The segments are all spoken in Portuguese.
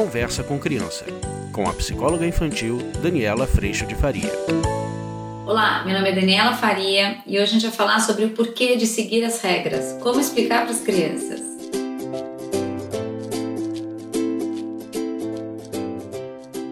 Conversa com Criança, com a psicóloga infantil Daniela Freixo de Faria. Olá, meu nome é Daniela Faria e hoje a gente vai falar sobre o porquê de seguir as regras, como explicar para as crianças.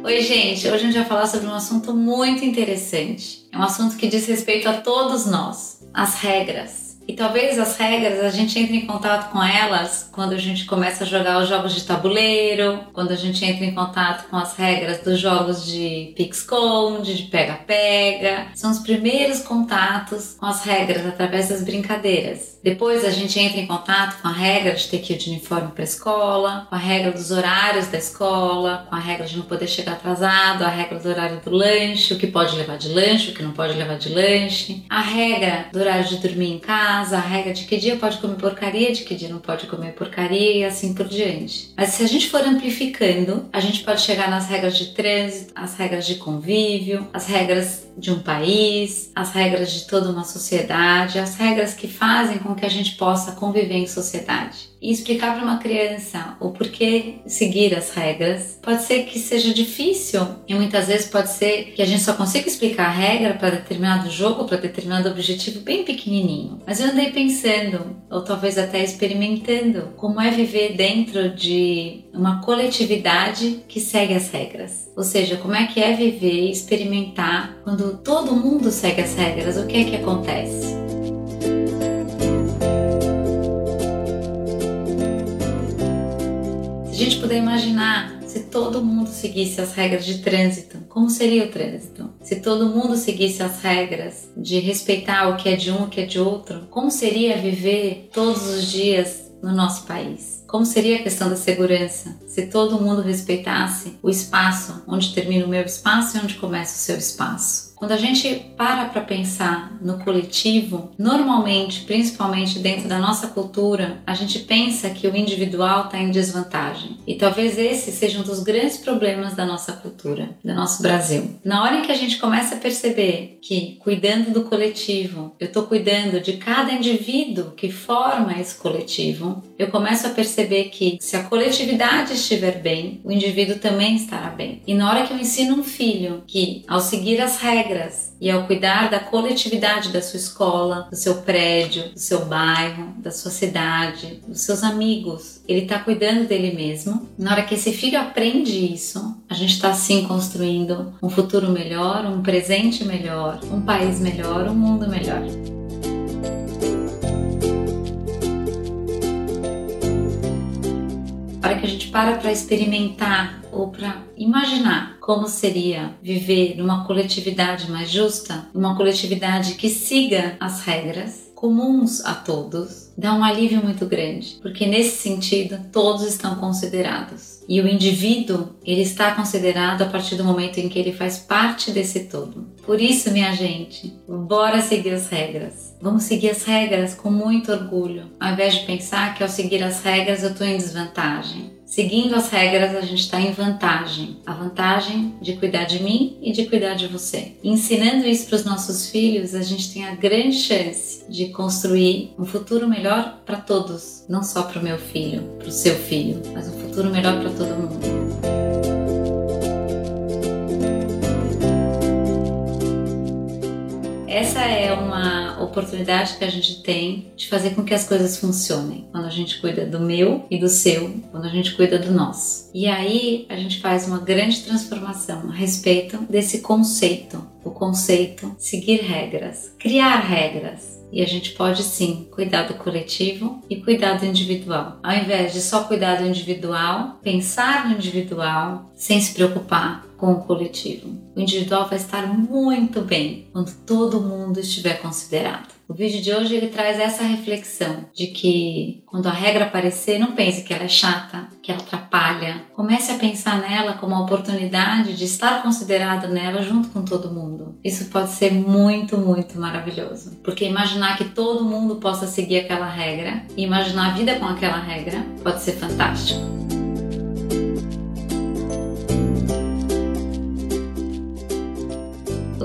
Oi, gente! Hoje a gente vai falar sobre um assunto muito interessante. É um assunto que diz respeito a todos nós: as regras. E talvez as regras a gente entre em contato com elas quando a gente começa a jogar os jogos de tabuleiro, quando a gente entra em contato com as regras dos jogos de pique-esconde, de pega-pega. São os primeiros contatos com as regras através das brincadeiras. Depois a gente entra em contato com a regra de ter que ir de uniforme para a escola, com a regra dos horários da escola, com a regra de não poder chegar atrasado, a regra do horário do lanche, o que pode levar de lanche, o que não pode levar de lanche, a regra do horário de dormir em casa a regra de que dia pode comer porcaria, de que dia não pode comer porcaria e assim por diante. Mas se a gente for amplificando, a gente pode chegar nas regras de trânsito, as regras de convívio, as regras de um país, as regras de toda uma sociedade, as regras que fazem com que a gente possa conviver em sociedade. E explicar para uma criança o porquê seguir as regras pode ser que seja difícil e muitas vezes pode ser que a gente só consiga explicar a regra para determinado jogo, para determinado objetivo bem pequenininho. Mas eu andei pensando, ou talvez até experimentando, como é viver dentro de uma coletividade que segue as regras. Ou seja, como é que é viver e experimentar quando todo mundo segue as regras, o que é que acontece? Puder imaginar se todo mundo seguisse as regras de trânsito, como seria o trânsito? Se todo mundo seguisse as regras de respeitar o que é de um, o que é de outro, como seria viver todos os dias no nosso país? Como seria a questão da segurança se todo mundo respeitasse o espaço onde termina o meu espaço e onde começa o seu espaço? Quando a gente para para pensar no coletivo, normalmente, principalmente dentro da nossa cultura, a gente pensa que o individual está em desvantagem. E talvez esse seja um dos grandes problemas da nossa cultura, do nosso Brasil. Na hora em que a gente começa a perceber que, cuidando do coletivo, eu estou cuidando de cada indivíduo que forma esse coletivo, eu começo a perceber que se a coletividade estiver bem, o indivíduo também estará bem. E na hora que eu ensino um filho que, ao seguir as regras, e ao cuidar da coletividade da sua escola, do seu prédio, do seu bairro, da sua cidade, dos seus amigos, ele está cuidando dele mesmo. Na hora que esse filho aprende isso, a gente está sim construindo um futuro melhor, um presente melhor, um país melhor, um mundo melhor. Que a gente para para experimentar ou para imaginar como seria viver numa coletividade mais justa, uma coletividade que siga as regras comuns a todos, dá um alívio muito grande, porque nesse sentido todos estão considerados. E o indivíduo, ele está considerado a partir do momento em que ele faz parte desse todo. Por isso, minha gente, bora seguir as regras. Vamos seguir as regras com muito orgulho, ao invés de pensar que ao seguir as regras eu estou em desvantagem. Seguindo as regras, a gente está em vantagem. A vantagem de cuidar de mim e de cuidar de você. ensinando isso para os nossos filhos, a gente tem a grande chance de construir um futuro melhor para todos. Não só para o meu filho, para o seu filho, mas um futuro melhor para todo mundo. Essa é uma oportunidade que a gente tem de fazer com que as coisas funcionem. Quando a gente cuida do meu e do seu, quando a gente cuida do nosso. E aí a gente faz uma grande transformação a respeito desse conceito. O conceito seguir regras, criar regras e a gente pode sim cuidar do coletivo e cuidar do individual. Ao invés de só cuidar do individual, pensar no individual sem se preocupar com o coletivo. O individual vai estar muito bem quando todo mundo estiver considerado. O vídeo de hoje ele traz essa reflexão de que quando a regra aparecer, não pense que ela é chata, que ela atrapalha. Comece a pensar nela como uma oportunidade de estar considerado nela junto com todo mundo. Isso pode ser muito, muito maravilhoso. Porque imaginar que todo mundo possa seguir aquela regra e imaginar a vida com aquela regra pode ser fantástico.